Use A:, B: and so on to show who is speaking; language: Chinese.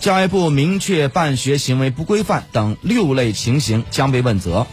A: 教育部明确办学行为不规范等六类情形将被问责。